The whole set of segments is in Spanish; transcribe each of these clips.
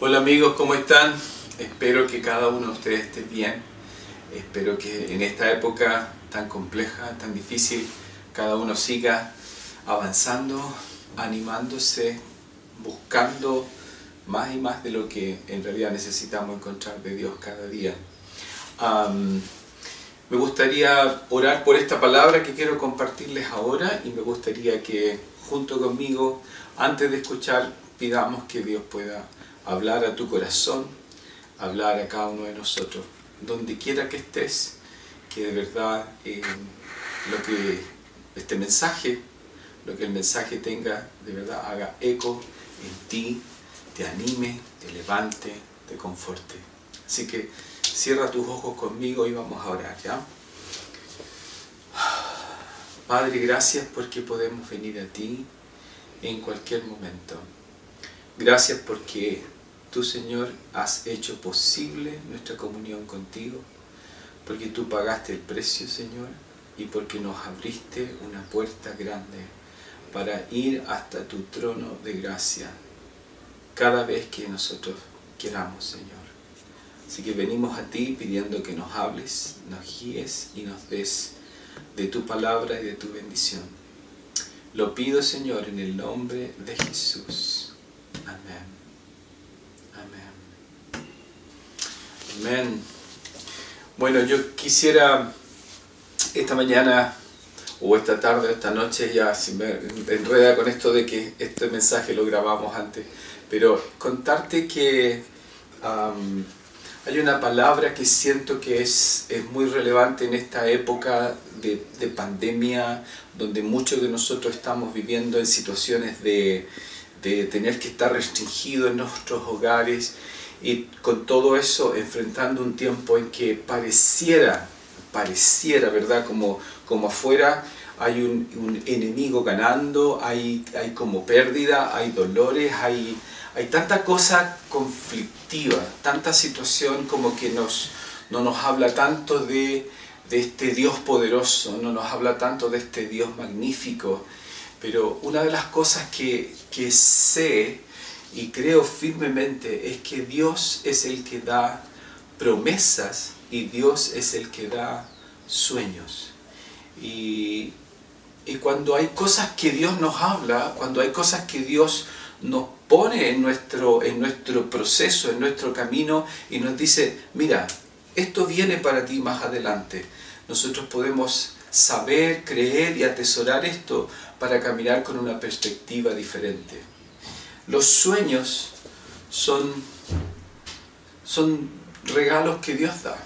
Hola amigos, ¿cómo están? Espero que cada uno de ustedes esté bien. Espero que en esta época tan compleja, tan difícil, cada uno siga avanzando, animándose, buscando más y más de lo que en realidad necesitamos encontrar de Dios cada día. me gustaría orar por esta palabra que quiero compartirles ahora y me gustaría que junto conmigo, antes de escuchar, pidamos que Dios pueda hablar a tu corazón, hablar a cada uno de nosotros, donde quiera que estés, que de verdad eh, lo que este mensaje, lo que el mensaje tenga, de verdad haga eco en ti, te anime, te levante, te conforte. Así que cierra tus ojos conmigo y vamos a orar, ¿ya? Padre, gracias porque podemos venir a ti en cualquier momento. Gracias porque Tú, Señor, has hecho posible nuestra comunión contigo, porque tú pagaste el precio, Señor, y porque nos abriste una puerta grande para ir hasta tu trono de gracia cada vez que nosotros queramos, Señor. Así que venimos a ti pidiendo que nos hables, nos guíes y nos des de tu palabra y de tu bendición. Lo pido, Señor, en el nombre de Jesús. Amén. Amén. Bueno, yo quisiera esta mañana o esta tarde o esta noche, ya si me enreda con esto de que este mensaje lo grabamos antes, pero contarte que hay una palabra que siento que es, es muy relevante en esta época de, de, pandemia, donde muchos de nosotros estamos viviendo en situaciones de, de tener que estar restringidos en nuestros hogares y con todo eso enfrentando un tiempo en que pareciera, pareciera, ¿verdad? Como, como afuera hay un, enemigo ganando, hay, hay como pérdida, hay dolores, hay, hay tanta cosa conflictiva, tanta situación como que nos, no nos habla tanto de, de este Dios poderoso, no nos habla tanto de este Dios magnífico, pero una de las cosas que, que sé y creo firmemente es que Dios es el que da promesas y Dios es el que da sueños. Y, cuando hay cosas que Dios nos habla, cuando hay cosas que Dios nos pone en nuestro, en nuestro proceso, en nuestro camino y nos dice, mira, esto viene para ti más adelante. Nosotros podemos saber, creer y atesorar esto para caminar con una perspectiva diferente. Los sueños son, son regalos que Dios da.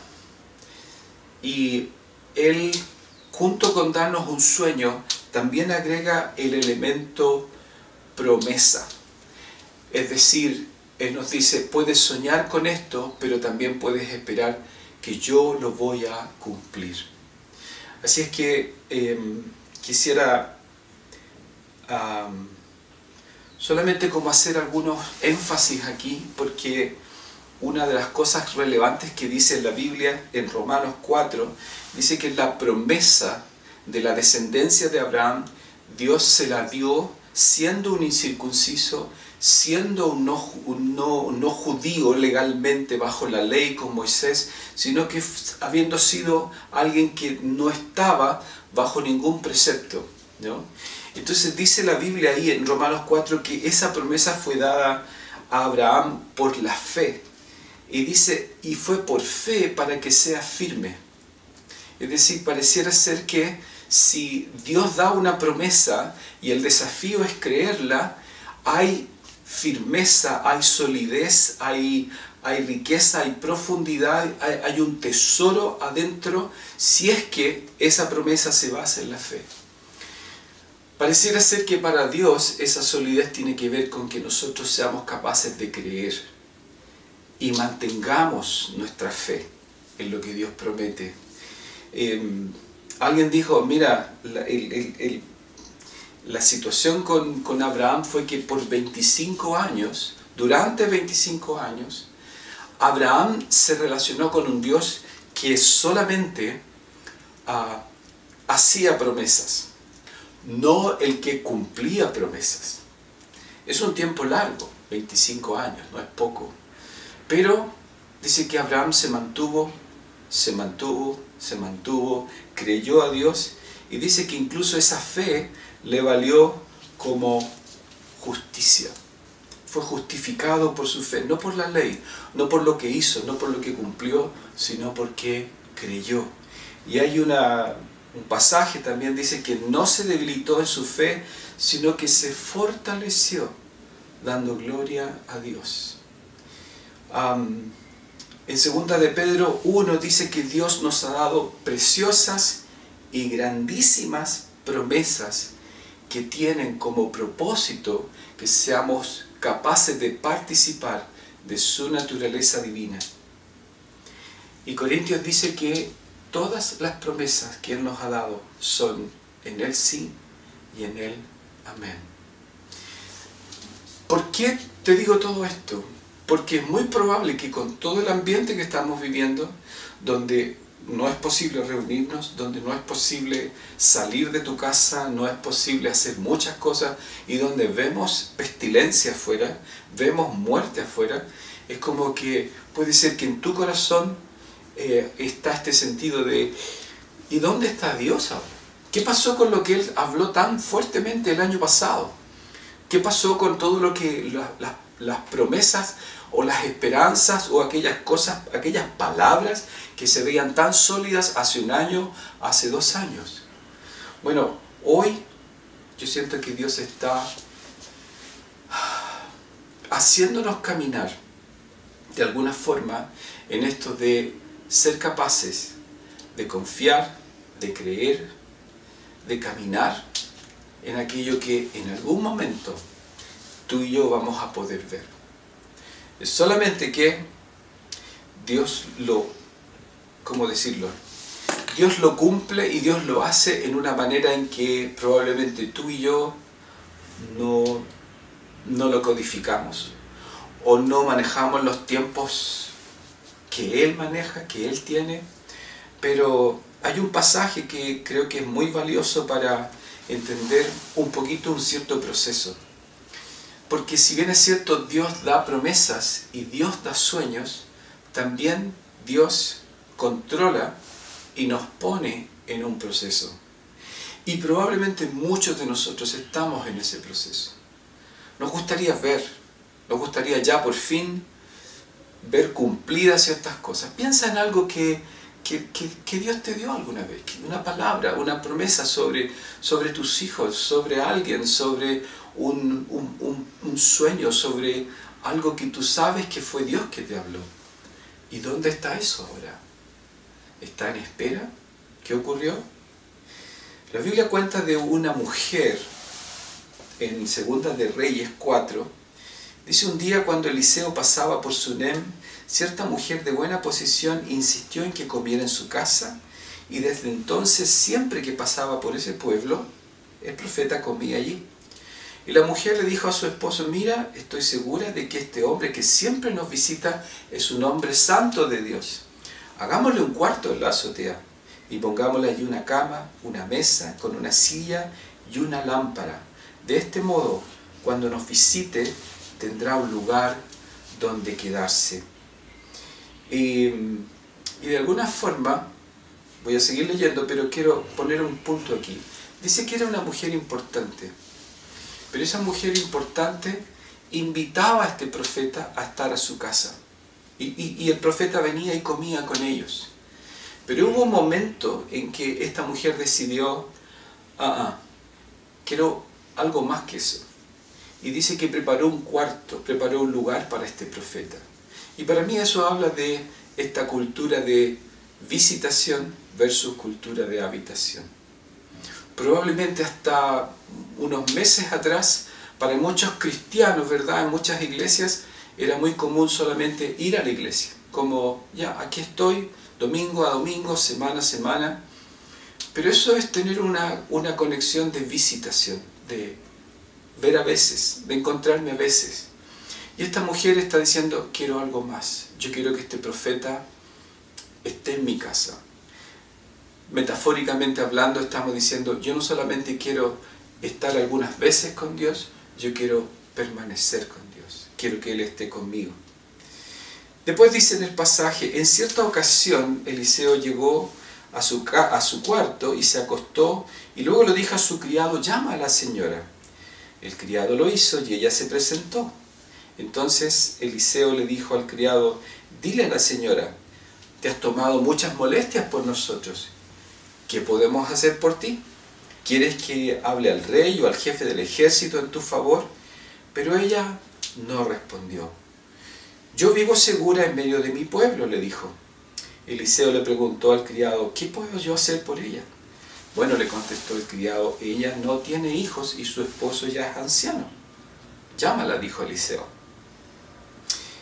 Y Él, junto con darnos un sueño, también agrega el elemento promesa. Es decir, Él nos dice, puedes soñar con esto, pero también puedes esperar que yo lo voy a cumplir. Así es que em, quisiera solamente como hacer algunos énfasis aquí, porque una de las cosas relevantes que dice la Biblia en Romanos 4, dice que la promesa de la descendencia de Abraham, Dios se la dio siendo un incircunciso, siendo un no, no, no judío legalmente bajo la ley con Moisés, sino que habiendo sido alguien que no estaba bajo ningún precepto. ¿no? Entonces dice la Biblia ahí en Romanos 4 que esa promesa fue dada a Abraham por la fe. Y dice, y fue por fe para que sea firme. Es decir, pareciera ser que si Dios da una promesa y el desafío es creerla, hay firmeza, hay solidez, hay, hay riqueza, hay profundidad, hay, hay un tesoro adentro si es que esa promesa se basa en la fe. Pareciera ser que para Dios esa solidez tiene que ver con que nosotros seamos capaces de creer y mantengamos nuestra fe en lo que Dios promete. Em, alguien dijo, mira, la, situación con, con, Abraham fue que por 25 años, durante 25 años, Abraham se relacionó con un Dios que solamente ah, hacía promesas no el que cumplía promesas. Es un tiempo largo. 25 años, no es poco. Pero dice que Abraham se mantuvo, se mantuvo, se mantuvo, creyó a Dios y dice que incluso esa fe le valió como justicia. Fue justificado por su fe, no por la ley, no por lo que hizo, no por lo que cumplió, sino porque creyó. Y hay una, un pasaje también dice que no se debilitó en su fe, sino que se fortaleció dando gloria a Dios. en segunda de Pedro 1 dice que Dios nos ha dado preciosas y grandísimas promesas que tienen como propósito que seamos capaces de participar de su naturaleza divina. Y Corintios dice que todas las promesas que Él nos ha dado son en Él sí y en Él amén. ¿Por qué te digo todo esto? Porque es muy probable que con todo el ambiente que estamos viviendo, donde no es posible reunirnos, donde no es posible salir de tu casa, no es posible hacer muchas cosas y donde vemos pestilencia afuera, vemos muerte afuera, es como que puede ser que en tu corazón eh, está este sentido de ¿y dónde está Dios ahora? ¿Qué pasó con lo que Él habló tan fuertemente el año pasado? ¿Qué pasó con todo lo que las promesas o las esperanzas o aquellas cosas, aquellas palabras que se veían tan sólidas hace un año, hace dos años. Bueno, hoy yo siento que Dios está haciéndonos caminar de alguna forma en esto de ser capaces de confiar, de creer, de caminar en aquello que en algún momento tú y yo vamos a poder ver. Solamente que Dios lo ¿cómo decirlo? Dios lo cumple y Dios lo hace en una manera en que probablemente tú y yo no, no lo codificamos o no manejamos los tiempos que Él maneja, que Él tiene, pero hay un pasaje que creo que es muy valioso para entender un poquito un cierto proceso. Porque si bien es cierto, Dios da promesas y Dios da sueños, también Dios controla y nos pone en un proceso. Y probablemente muchos de nosotros estamos en ese proceso. Nos gustaría ver, nos gustaría ya por fin ver cumplidas ciertas cosas. Piensa en algo que, que, Dios te dio alguna vez, una palabra, una promesa sobre, sobre tus hijos, sobre alguien, sobre un, un sueño, sobre algo que tú sabes que fue Dios que te habló. ¿Y dónde está eso ahora? está en espera. ¿Qué ocurrió? La Biblia cuenta de una mujer en Segunda de Reyes 4. Dice un día cuando Eliseo pasaba por Sunem, cierta mujer de buena posición insistió en que comiera en su casa y desde entonces siempre que pasaba por ese pueblo, el profeta comía allí. Y la mujer le dijo a su esposo, mira, estoy segura de que este hombre que siempre nos visita es un hombre santo de Dios hagámosle un cuarto en la azotea y pongámosle allí una cama, una mesa con una silla y una lámpara. De este modo, cuando nos visite, tendrá un lugar donde quedarse. Y, y de alguna forma, voy a seguir leyendo, pero quiero poner un punto aquí. Dice que era una mujer importante, pero esa mujer importante invitaba a este profeta a estar a su casa. Y, el profeta venía y comía con ellos. Pero hubo un momento en que esta mujer decidió, ah, ah, quiero algo más que eso. Y dice que preparó un cuarto, preparó un lugar para este profeta. Y para mí eso habla de esta cultura de visitación versus cultura de habitación. Probablemente hasta unos meses atrás, para muchos cristianos, ¿verdad? En muchas iglesias, era muy común solamente ir a la iglesia, como ya, aquí estoy, domingo a domingo, semana a semana, pero eso es tener una, una conexión de visitación, de ver a veces, de encontrarme a veces. Y esta mujer está diciendo, quiero algo más, yo quiero que este profeta esté en mi casa. Metafóricamente hablando, estamos diciendo, yo no solamente quiero estar algunas veces con Dios, yo quiero permanecer con Dios quiero que Él esté conmigo. Después dice en el pasaje, en cierta ocasión Eliseo llegó a su, a su cuarto y se acostó y luego lo dijo a su criado, llama a la señora. El criado lo hizo y ella se presentó. Entonces Eliseo le dijo al criado, dile a la señora, te has tomado muchas molestias por nosotros. ¿Qué podemos hacer por ti? ¿Quieres que hable al rey o al jefe del ejército en tu favor? Pero ella no respondió. Yo vivo segura en medio de mi pueblo, le dijo. Eliseo le preguntó al criado, ¿qué puedo yo hacer por ella? Bueno, le contestó el criado, ella no tiene hijos y su esposo ya es anciano. Llámala, dijo Eliseo.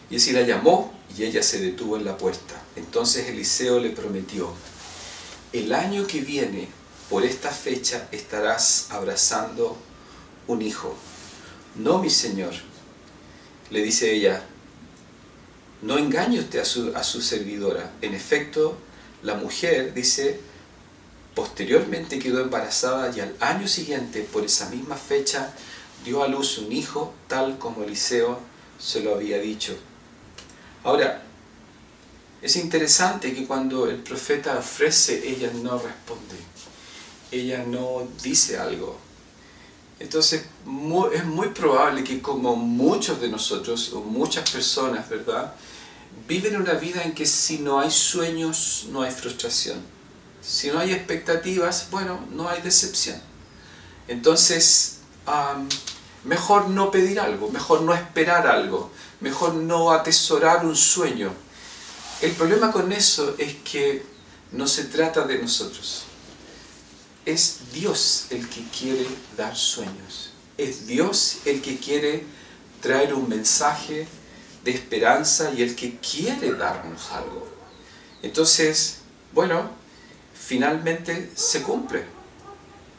Y así la llamó y ella se detuvo en la puerta. Entonces Eliseo le prometió, el año que viene, por esta fecha, estarás abrazando un hijo. No, mi señor, le dice ella, no engañe usted a su, a su servidora. En efecto, la mujer, dice, posteriormente quedó embarazada y al año siguiente, por esa misma fecha, dio a luz un hijo, tal como Eliseo se lo había dicho. Ahora, es interesante que cuando el profeta ofrece, ella no responde. Ella no dice algo. Entonces, es muy probable que como muchos de nosotros, o muchas personas, ¿verdad? Viven una vida en que si no hay sueños, no hay frustración. Si no hay expectativas, bueno, no hay decepción. Entonces, mejor no pedir algo, mejor no esperar algo, mejor no atesorar un sueño. El problema con eso es que no se trata de nosotros. Es Dios el que quiere dar sueños. Es Dios el que quiere traer un mensaje de esperanza y el que quiere darnos algo. Entonces, bueno, finalmente se cumple.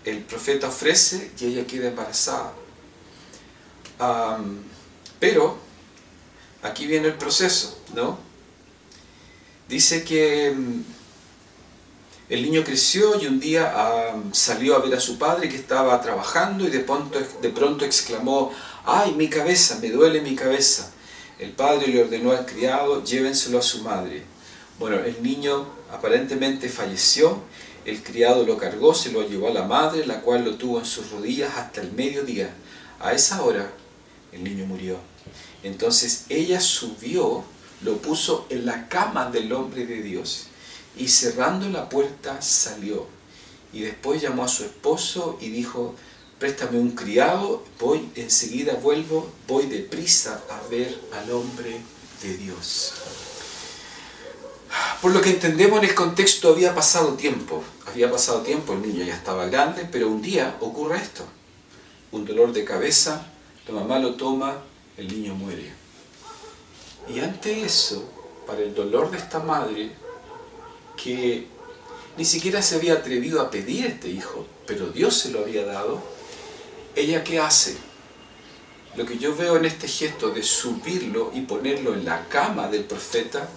El profeta ofrece y ella queda embarazada. pero aquí viene el proceso, ¿no? Dice que mm, el niño creció y un día salió a ver a su padre que estaba trabajando y de pronto, de pronto exclamó, ¡ay, mi cabeza, me duele mi cabeza! El padre le ordenó al criado, llévenselo a su madre. Bueno, el niño aparentemente falleció, el criado lo cargó, se lo llevó a la madre, la cual lo tuvo en sus rodillas hasta el mediodía. A esa hora, el niño murió. Entonces ella subió, lo puso en la cama del hombre de Dios y cerrando la puerta salió. Y después llamó a su esposo y dijo, préstame un criado, voy, enseguida vuelvo, voy deprisa a ver al hombre de Dios. Por lo que entendemos en el contexto había pasado tiempo, había pasado tiempo, el niño ya estaba grande, pero un día ocurre esto, un dolor de cabeza, la mamá lo toma, el niño muere. Y ante eso, para el dolor de esta madre, que ni siquiera se había atrevido a pedir este hijo, pero Dios se lo había dado, ella qué hace? Lo que yo veo en este gesto de subirlo y ponerlo en la cama del profeta,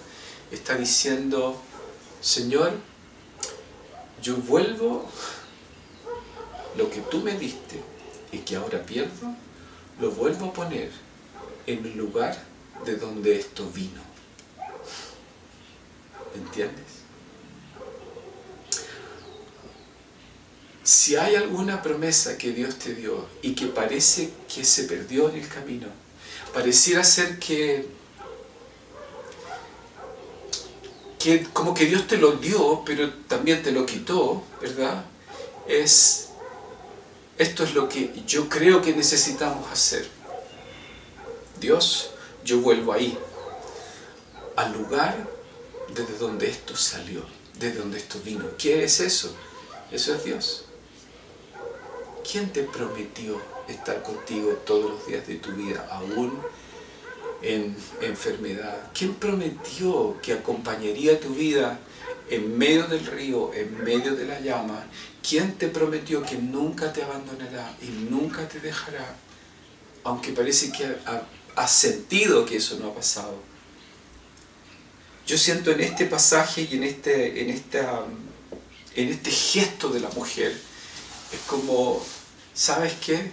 está diciendo, Señor, yo vuelvo lo que tú me diste y que ahora pierdo, lo vuelvo a poner en el lugar de donde esto vino. ¿Entiendes? Si hay alguna promesa que Dios te dio y que parece que se perdió en el camino, pareciera ser que, que como que Dios te lo dio, pero también te lo quitó, ¿verdad? Es, esto es lo que yo creo que necesitamos hacer Dios, yo vuelvo ahí, al lugar desde donde esto salió, desde donde esto vino. ¿Qué es eso? Eso es Dios. ¿Quién te prometió estar contigo todos los días de tu vida, aún en enfermedad? ¿Quién prometió que acompañaría tu vida en medio del río, en medio de la llama? ¿Quién te prometió que nunca te abandonará y nunca te dejará? Aunque parece que has sentido que eso no ha pasado. Yo siento en este pasaje y en este, en esta, en este gesto de la mujer, es como, ¿sabes qué?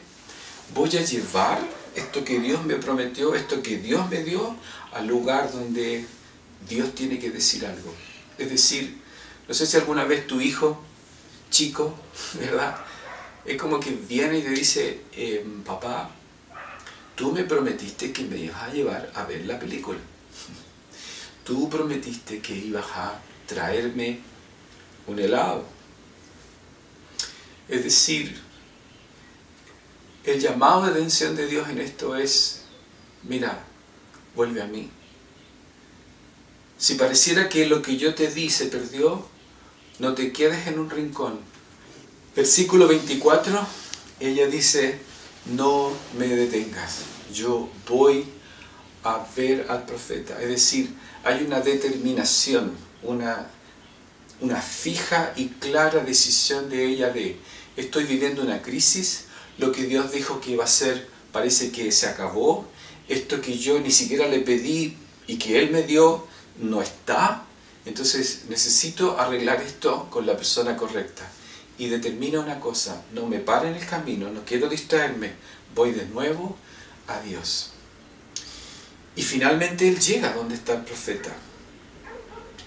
Voy a llevar esto que Dios me prometió, esto que Dios me dio, al lugar donde Dios tiene que decir algo. Es decir, no sé si alguna vez tu hijo, chico, ¿verdad? Es como que viene y te dice, eh, papá, tú me prometiste que me ibas a llevar a ver la película. Tú prometiste que ibas a traerme un helado. Es decir, el llamado de atención de Dios en esto es, mira, vuelve a mí. Si pareciera que lo que yo te di se perdió, no te quedes en un rincón. Versículo 24, ella dice, no me detengas, yo voy a ver al profeta. Es decir, hay una determinación, una, una fija y clara decisión de ella de, estoy viviendo una crisis, lo que Dios dijo que iba a ser parece que se acabó, esto que yo ni siquiera le pedí y que Él me dio no está, entonces necesito arreglar esto con la persona correcta. Y determina una cosa, no me pare en el camino, no quiero distraerme, voy de nuevo a Dios. Y finalmente Él llega donde está el profeta.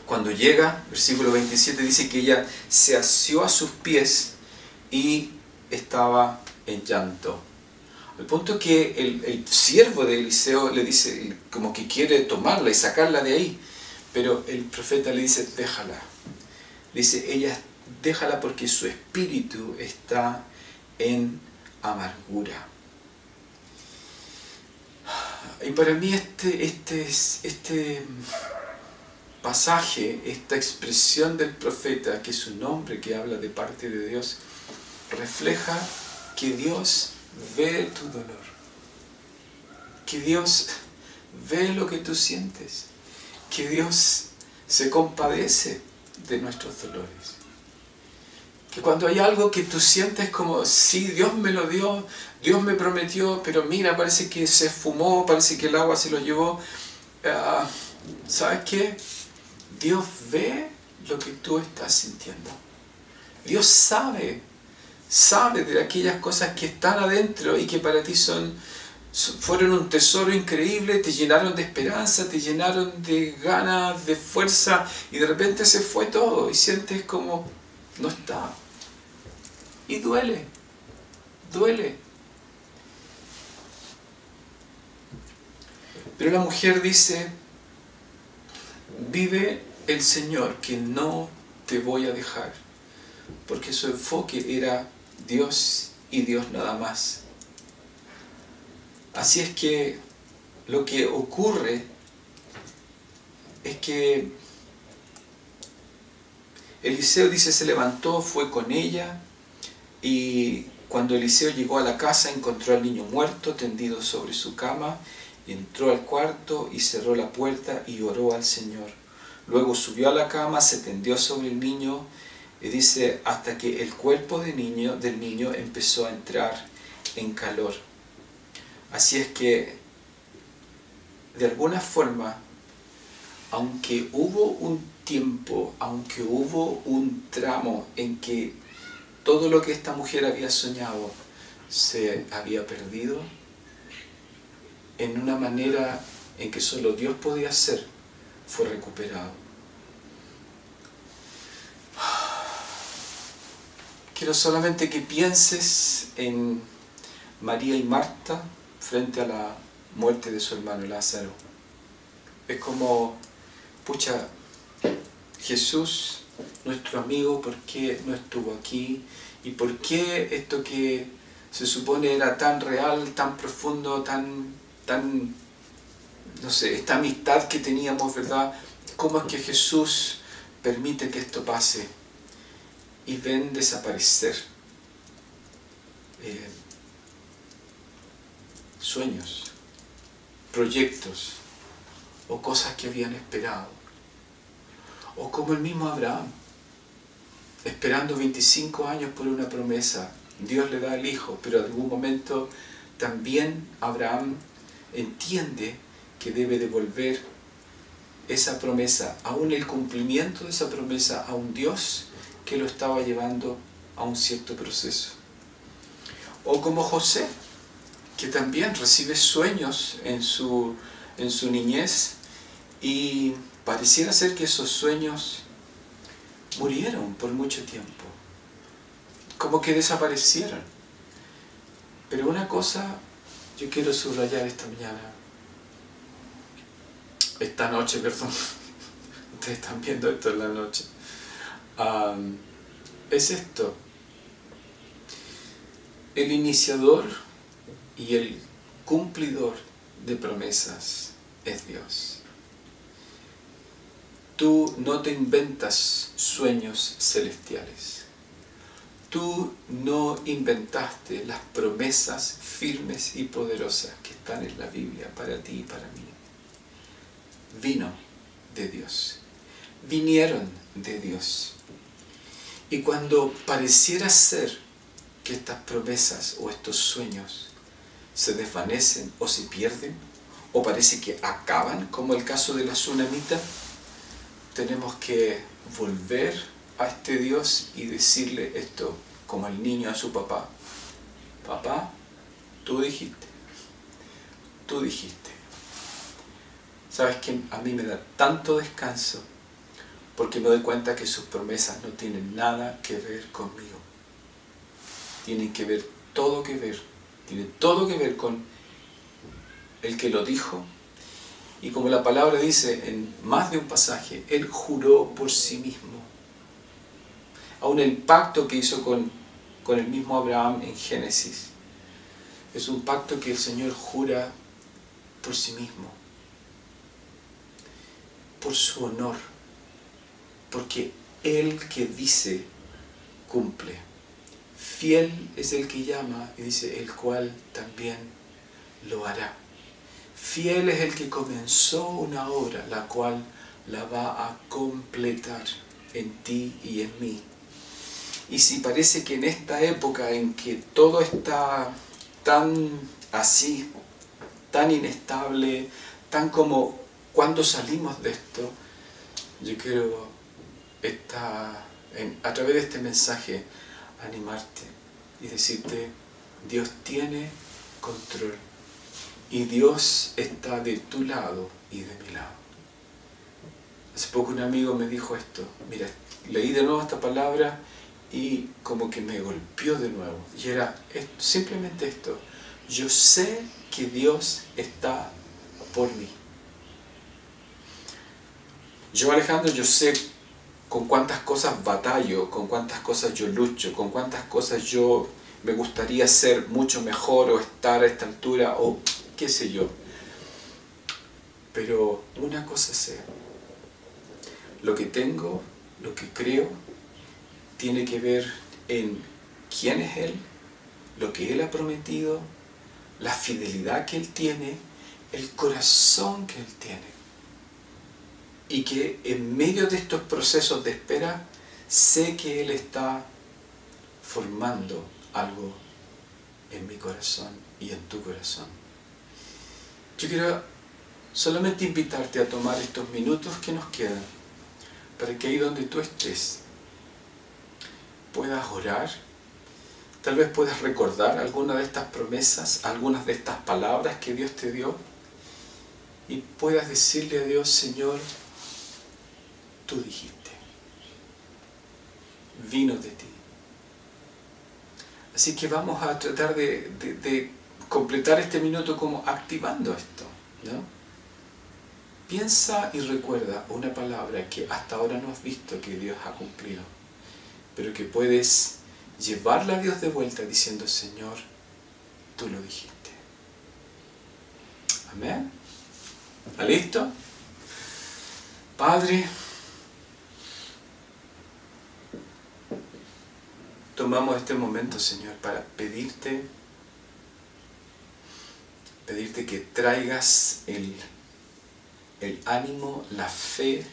Cuando llega, versículo 27 dice que ella se asió a sus pies y estaba en llanto. Al punto que el, el siervo de Eliseo le dice, como que quiere tomarla y sacarla de ahí, pero el profeta le dice, déjala. Dice, ella, déjala porque su espíritu está en amargura. Y para mí este, este, este pasaje, esta expresión del profeta, que es un hombre que habla de parte de Dios, refleja que Dios ve tu dolor, que Dios ve lo que tú sientes, que Dios se compadece de nuestros dolores. Que cuando hay algo que tú sientes como, sí, Dios me lo dio, Dios me prometió, pero mira, parece que se fumó, parece que el agua se lo llevó. Ah, ¿Sabes qué? Dios ve lo que tú estás sintiendo. Dios sabe sabe de aquellas cosas que están adentro y que para ti son, fueron un tesoro increíble, te llenaron de esperanza, te llenaron de ganas, de fuerza y de repente se fue todo y sientes como no está. Y duele, duele. Pero la mujer dice, vive el Señor que no te voy a dejar, porque su enfoque era Dios y Dios nada más. Así es que lo que ocurre es que Eliseo dice se levantó, fue con ella y cuando Eliseo llegó a la casa encontró al niño muerto tendido sobre su cama, entró al cuarto y cerró la puerta y oró al Señor. Luego subió a la cama, se tendió sobre el niño y dice, hasta que el cuerpo de niño, del niño empezó a entrar en calor. Así es que, de alguna forma, aunque hubo un tiempo, aunque hubo un tramo en que todo lo que esta mujer había soñado se había perdido, en una manera en que solo Dios podía hacer, fue recuperado. Quiero solamente que pienses en María y Marta frente a la muerte de su hermano Lázaro. Es como, pucha, Jesús, nuestro amigo, ¿por qué no estuvo aquí? ¿Y por qué esto que se supone era tan real, tan profundo, tan, tan, no sé, esta amistad que teníamos, ¿verdad? ¿Cómo es que Jesús permite que esto pase? Y ven desaparecer eh, sueños, proyectos o cosas que habían esperado. O como el mismo Abraham, esperando 25 años por una promesa, Dios le da el hijo, pero en algún momento también Abraham entiende que debe devolver esa promesa, aún el cumplimiento de esa promesa a un Dios que lo estaba llevando a un cierto proceso. O como José, que también recibe sueños en su, en su niñez y pareciera ser que esos sueños murieron por mucho tiempo, como que desaparecieron. Pero una cosa yo quiero subrayar esta mañana, esta noche, perdón, ustedes están viendo esto en la noche, es esto, el iniciador y el cumplidor de promesas es Dios. Tú no te inventas sueños celestiales. Tú no inventaste las promesas firmes y poderosas que están en la Biblia para ti y para mí. Vino de Dios. Vinieron de Dios. Y cuando pareciera ser que estas promesas o estos sueños se desvanecen o se pierden, o parece que acaban, como el caso de la tsunamita, tenemos que volver a este Dios y decirle esto como el niño a su papá. Papá, tú dijiste, tú dijiste. ¿Sabes que A mí me da tanto descanso porque me doy cuenta que sus promesas no tienen nada que ver conmigo. Tienen que ver todo que ver, tienen todo que ver con el que lo dijo y como la palabra dice en más de un pasaje, Él juró por sí mismo. Aún el pacto que hizo con, con el mismo Abraham en Génesis, es un pacto que el Señor jura por sí mismo, por su honor, porque Él que dice, cumple. Fiel es el que llama y dice, el cual también lo hará. Fiel es el que comenzó una obra, la cual la va a completar en ti y en mí. Y si parece que en esta época en que todo está tan así, tan inestable, tan como cuando salimos de esto, yo quiero a través de este mensaje animarte y decirte, Dios tiene control y Dios está de tu lado y de mi lado. Hace poco un amigo me dijo esto, mira, leí de nuevo esta palabra y como que me golpeó de nuevo. Y era simplemente esto, yo sé que Dios está por mí. Yo Alejandro, yo sé con cuántas cosas batallo, con cuántas cosas yo lucho, con cuántas cosas yo me gustaría ser mucho mejor o estar a esta altura o qué sé yo. Pero una cosa sé, lo que tengo, lo que creo, tiene que ver en quién es Él, lo que Él ha prometido, la fidelidad que Él tiene, el corazón que Él tiene. Y que en medio de estos procesos de espera, sé que Él está formando algo en mi corazón y en tu corazón. Yo quiero solamente invitarte a tomar estos minutos que nos quedan para que ahí donde tú estés puedas orar, tal vez puedas recordar alguna de estas promesas, algunas de estas palabras que Dios te dio y puedas decirle a Dios, Señor, tú dijiste, vino de ti. Así que vamos a tratar de, completar este minuto como activando esto. ¿no? Piensa y recuerda una palabra que hasta ahora no has visto que Dios ha cumplido, pero que puedes llevarla a Dios de vuelta diciendo, Señor, tú lo dijiste. Amén. ¿Está listo? Padre, tomamos este momento, Señor, para pedirte pedirte que traigas el, el ánimo, la fe,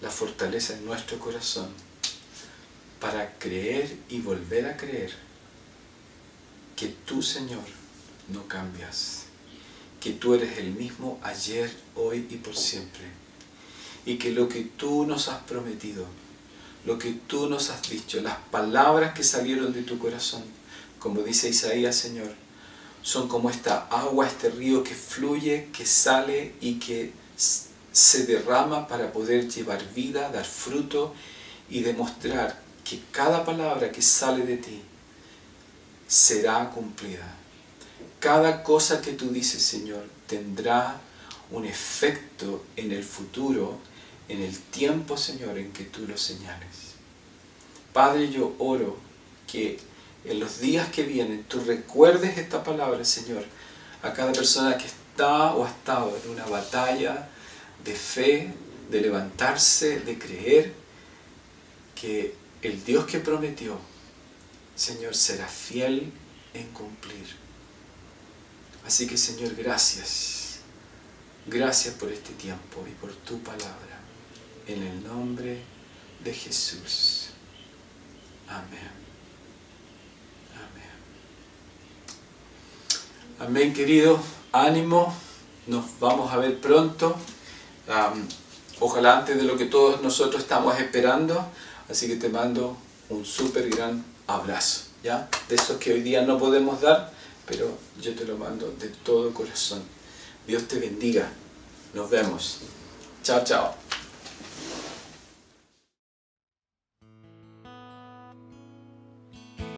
la fortaleza en nuestro corazón para creer y volver a creer que tú, Señor, no cambias, que tú eres el mismo ayer, hoy y por siempre, y que lo que tú nos has prometido, lo que tú nos has dicho, las palabras que salieron de tu corazón, como dice Isaías, Señor, son como esta agua, este río que fluye, que sale y que se derrama para poder llevar vida, dar fruto y demostrar que cada palabra que sale de ti será cumplida. Cada cosa que tú dices, Señor, tendrá un efecto en el futuro, en el tiempo, Señor, en que tú lo señales. Padre, yo oro que en los días que vienen tú recuerdes esta palabra, Señor, a cada persona que está o ha estado en una batalla de fe, de levantarse, de creer que el Dios que prometió, Señor, será fiel en cumplir. Así que, Señor, gracias. Gracias por este tiempo y por tu palabra. En el nombre de Jesús. Amén. Amén. Amén, querido. Ánimo. Nos vamos a ver pronto. ojalá antes de lo que todos nosotros estamos esperando. Así que te mando un súper gran abrazo. ¿ya? De esos que hoy día no podemos dar, pero yo te lo mando de todo corazón. Dios te bendiga. Nos vemos. Chao, chao.